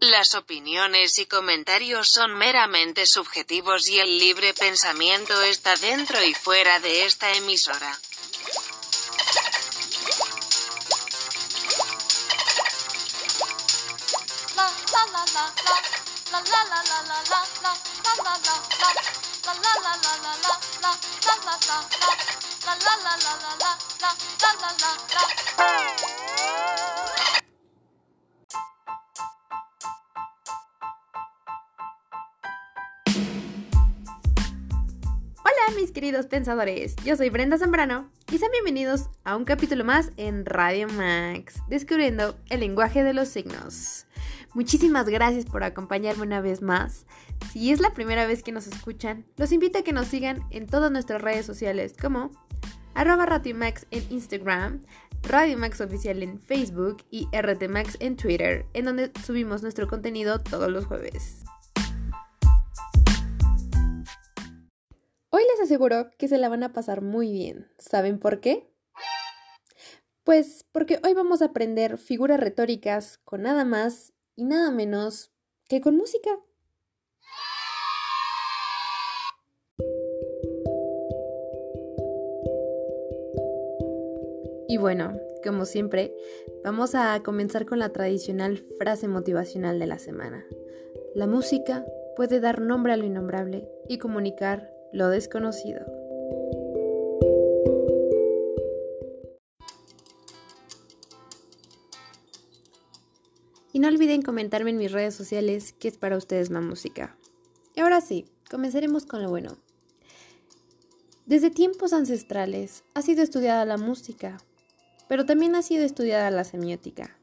Las opiniones y comentarios son meramente subjetivos y el libre pensamiento está dentro y fuera de esta emisora. Queridos pensadores, yo soy Brenda Zambrano y sean bienvenidos a un capítulo más en Radio Max, descubriendo el lenguaje de los signos. Muchísimas gracias por acompañarme una vez más. Si es la primera vez que nos escuchan, los invito a que nos sigan en todas nuestras redes sociales como arroba Radio Max en Instagram, Radio Max Oficial en Facebook y RT Max en Twitter, en donde subimos nuestro contenido todos los jueves. Hoy les aseguro que se la van a pasar muy bien. ¿Saben por qué? Pues porque hoy vamos a aprender figuras retóricas con nada más y nada menos que con música. Y bueno, como siempre, vamos a comenzar con la tradicional frase motivacional de la semana. La música puede dar nombre a lo innombrable y comunicar lo desconocido. Y no olviden comentarme en mis redes sociales qué es para ustedes la música. Y ahora sí, comenzaremos con lo bueno. Desde tiempos ancestrales ha sido estudiada la música, pero también ha sido estudiada la semiótica.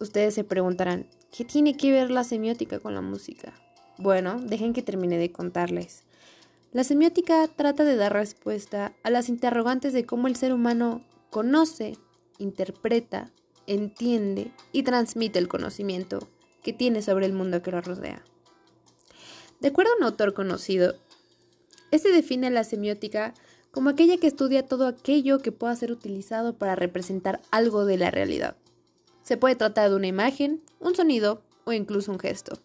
Ustedes se preguntarán, ¿qué tiene que ver la semiótica con la música? Bueno, dejen que termine de contarles. La semiótica trata de dar respuesta a las interrogantes de cómo el ser humano conoce, interpreta, entiende y transmite el conocimiento que tiene sobre el mundo que lo rodea. De acuerdo a un autor conocido, este define la semiótica como aquella que estudia todo aquello que pueda ser utilizado para representar algo de la realidad. Se puede tratar de una imagen, un sonido o incluso un gesto.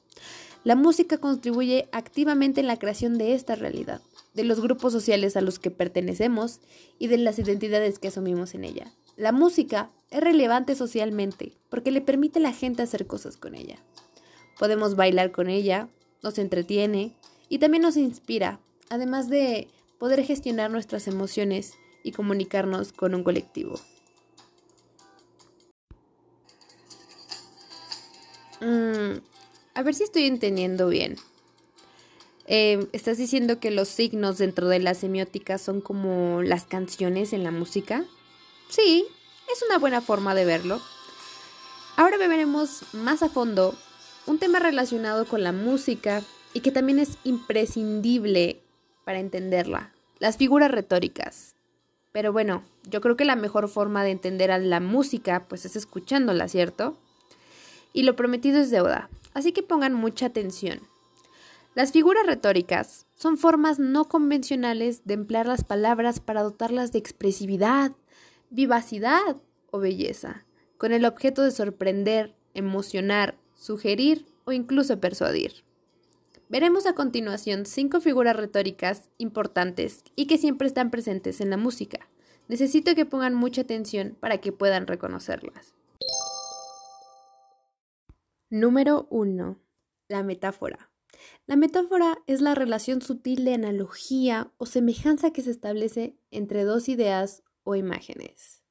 La música contribuye activamente en la creación de esta realidad, de los grupos sociales a los que pertenecemos y de las identidades que asumimos en ella. La música es relevante socialmente porque le permite a la gente hacer cosas con ella. Podemos bailar con ella, nos entretiene y también nos inspira, además de poder gestionar nuestras emociones y comunicarnos con un colectivo. Mm, a ver si estoy entendiendo bien. Eh, ¿Estás diciendo que los signos dentro de la semiótica son como las canciones en la música? Sí, es una buena forma de verlo. Ahora veremos más a fondo un tema relacionado con la música y que también es imprescindible para entenderla, las figuras retóricas. Pero bueno, yo creo que la mejor forma de entender a la música pues es escuchándola, ¿cierto? Y lo prometido es deuda, así que pongan mucha atención. Las figuras retóricas son formas no convencionales de emplear las palabras para dotarlas de expresividad, vivacidad o belleza, con el objeto de sorprender, emocionar, sugerir o incluso persuadir. Veremos a continuación cinco figuras retóricas importantes y que siempre están presentes en la música. Necesito que pongan mucha atención para que puedan reconocerlas. Número 1. La metáfora. La metáfora es la relación sutil de analogía o semejanza que se establece entre dos ideas o imágenes.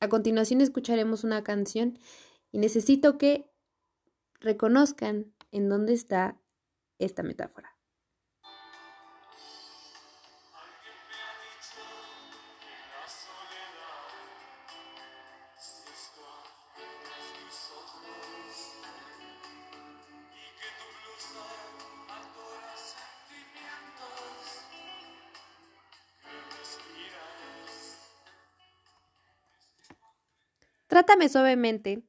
A continuación escucharemos una canción y necesito que reconozcan en dónde está esta metáfora. Trátame suavemente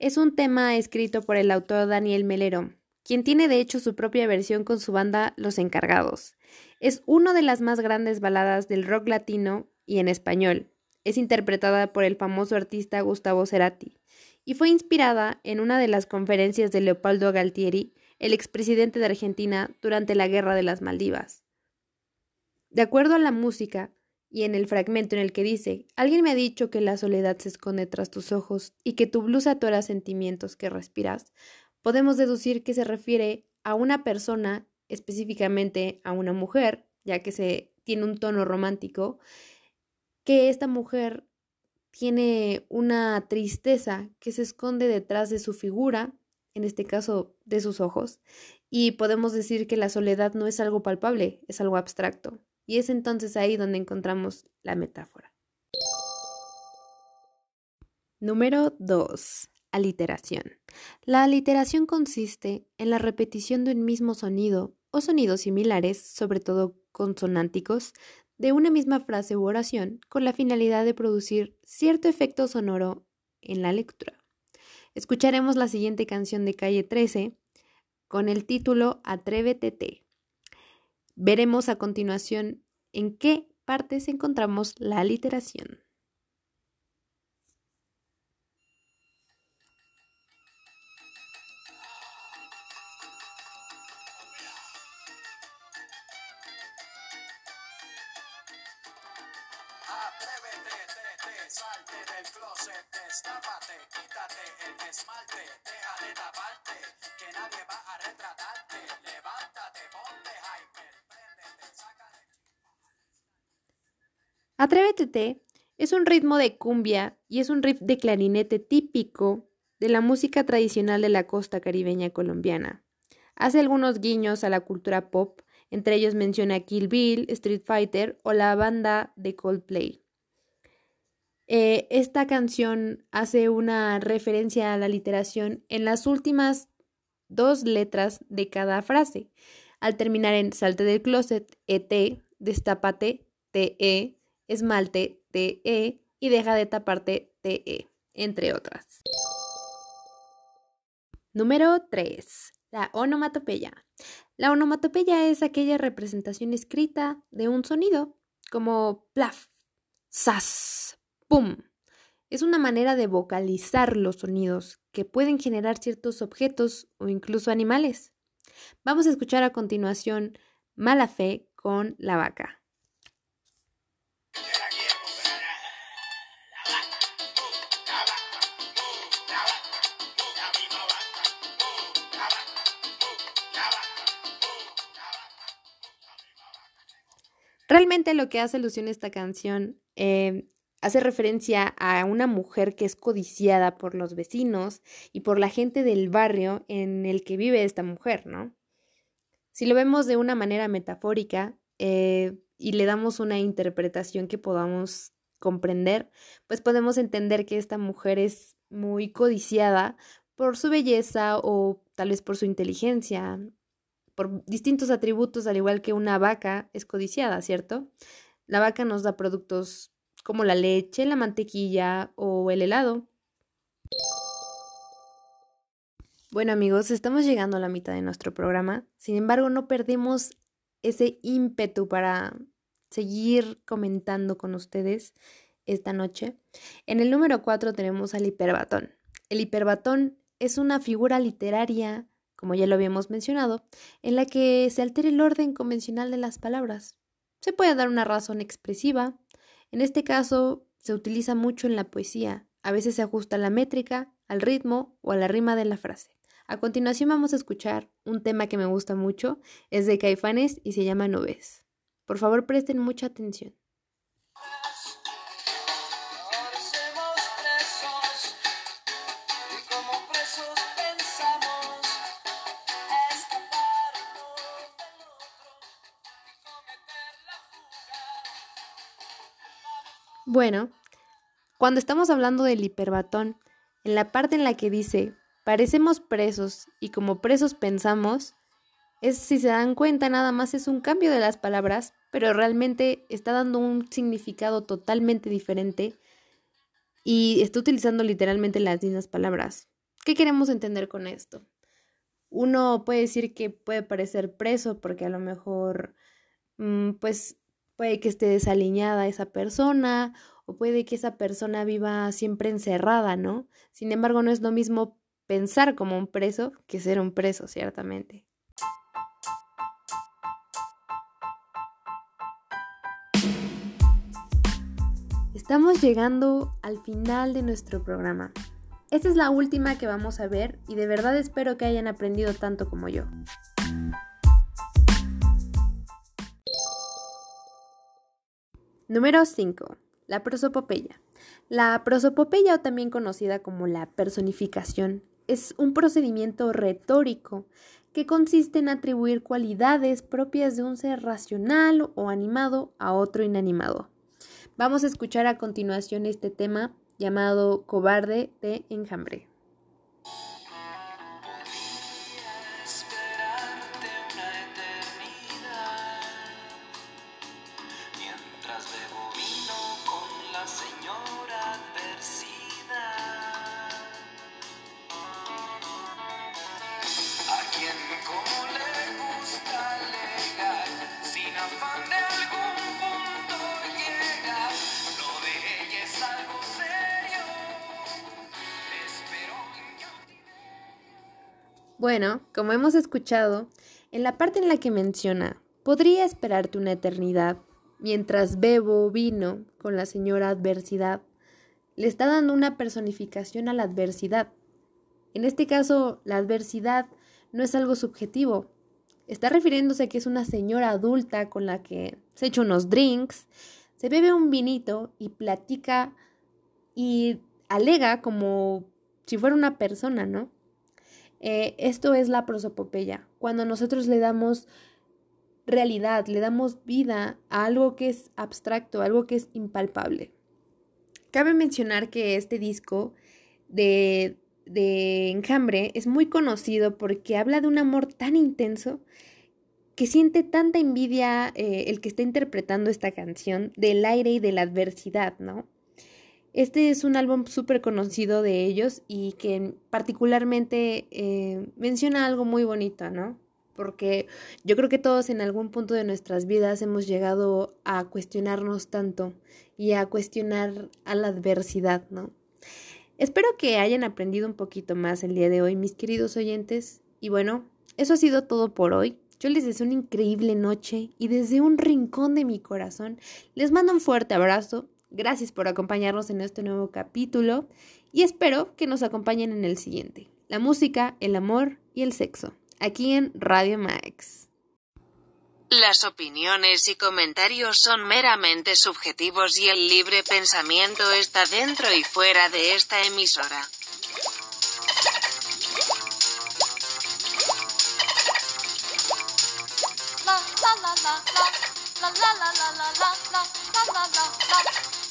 es un tema escrito por el autor Daniel Melero, quien tiene de hecho su propia versión con su banda Los Encargados. Es una de las más grandes baladas del rock latino y en español. Es interpretada por el famoso artista Gustavo Cerati y fue inspirada en una de las conferencias de Leopoldo Galtieri, el expresidente de Argentina, durante la Guerra de las Maldivas. De acuerdo a la música, y en el fragmento en el que dice, alguien me ha dicho que la soledad se esconde tras tus ojos y que tu blusa atora sentimientos que respiras, podemos deducir que se refiere a una persona, específicamente a una mujer, ya que se tiene un tono romántico, que esta mujer tiene una tristeza que se esconde detrás de su figura, en este caso de sus ojos, y podemos decir que la soledad no es algo palpable, es algo abstracto. Y es entonces ahí donde encontramos la metáfora. Número 2. Aliteración. La aliteración consiste en la repetición de un mismo sonido o sonidos similares, sobre todo consonánticos, de una misma frase u oración con la finalidad de producir cierto efecto sonoro en la lectura. Escucharemos la siguiente canción de Calle 13 con el título Atrévete. Veremos a continuación en qué partes encontramos la aliteración. salte del closet, destápate, quítate el esmalte, deja de taparte, que nadie va a retratarte, Atrévete es un ritmo de cumbia y es un riff de clarinete típico de la música tradicional de la costa caribeña colombiana. Hace algunos guiños a la cultura pop, entre ellos menciona Kill Bill, Street Fighter o la banda de Coldplay. Eh, esta canción hace una referencia a la literación en las últimas dos letras de cada frase. Al terminar en salte del closet, et, destápate, te, esmalte, te, y deja de taparte, te, entre otras. Número 3. La onomatopeya. La onomatopeya es aquella representación escrita de un sonido, como plaf, sas, ¡Pum! Es una manera de vocalizar los sonidos que pueden generar ciertos objetos o incluso animales. Vamos a escuchar a continuación Mala Fe con la vaca. Realmente lo que hace alusión esta canción eh, hace referencia a una mujer que es codiciada por los vecinos y por la gente del barrio en el que vive esta mujer, ¿no? Si lo vemos de una manera metafórica eh, y le damos una interpretación que podamos comprender, pues podemos entender que esta mujer es muy codiciada por su belleza o tal vez por su inteligencia, por distintos atributos, al igual que una vaca es codiciada, ¿cierto? La vaca nos da productos como la leche, la mantequilla o el helado. Bueno amigos, estamos llegando a la mitad de nuestro programa, sin embargo no perdemos ese ímpetu para seguir comentando con ustedes esta noche. En el número 4 tenemos al hiperbatón. El hiperbatón es una figura literaria, como ya lo habíamos mencionado, en la que se altera el orden convencional de las palabras. Se puede dar una razón expresiva, en este caso se utiliza mucho en la poesía. A veces se ajusta la métrica, al ritmo o a la rima de la frase. A continuación vamos a escuchar un tema que me gusta mucho, es de Caifanes y se llama Nubes. Por favor presten mucha atención. Bueno, cuando estamos hablando del hiperbatón, en la parte en la que dice, parecemos presos y como presos pensamos, es si se dan cuenta nada más es un cambio de las palabras, pero realmente está dando un significado totalmente diferente y está utilizando literalmente las mismas palabras. ¿Qué queremos entender con esto? Uno puede decir que puede parecer preso porque a lo mejor, mm, pues puede que esté desaliñada esa persona o puede que esa persona viva siempre encerrada, ¿no? Sin embargo, no es lo mismo pensar como un preso que ser un preso, ciertamente. Estamos llegando al final de nuestro programa. Esta es la última que vamos a ver y de verdad espero que hayan aprendido tanto como yo. Número 5. La prosopopeya. La prosopopeya o también conocida como la personificación es un procedimiento retórico que consiste en atribuir cualidades propias de un ser racional o animado a otro inanimado. Vamos a escuchar a continuación este tema llamado Cobarde de Enjambre. Bueno, como hemos escuchado, en la parte en la que menciona, podría esperarte una eternidad mientras bebo vino con la señora adversidad, le está dando una personificación a la adversidad. En este caso, la adversidad no es algo subjetivo. Está refiriéndose a que es una señora adulta con la que se echa unos drinks, se bebe un vinito y platica y alega como si fuera una persona, ¿no? Eh, esto es la prosopopeya, cuando nosotros le damos realidad, le damos vida a algo que es abstracto, algo que es impalpable. Cabe mencionar que este disco de, de Enjambre es muy conocido porque habla de un amor tan intenso que siente tanta envidia eh, el que está interpretando esta canción del aire y de la adversidad, ¿no? Este es un álbum súper conocido de ellos y que particularmente eh, menciona algo muy bonito, ¿no? Porque yo creo que todos en algún punto de nuestras vidas hemos llegado a cuestionarnos tanto y a cuestionar a la adversidad, ¿no? Espero que hayan aprendido un poquito más el día de hoy, mis queridos oyentes. Y bueno, eso ha sido todo por hoy. Yo les deseo una increíble noche y desde un rincón de mi corazón les mando un fuerte abrazo Gracias por acompañarnos en este nuevo capítulo y espero que nos acompañen en el siguiente. La música, el amor y el sexo, aquí en Radio Max. Las opiniones y comentarios son meramente subjetivos y el libre pensamiento está dentro y fuera de esta emisora. la la la la la la la la la la la la la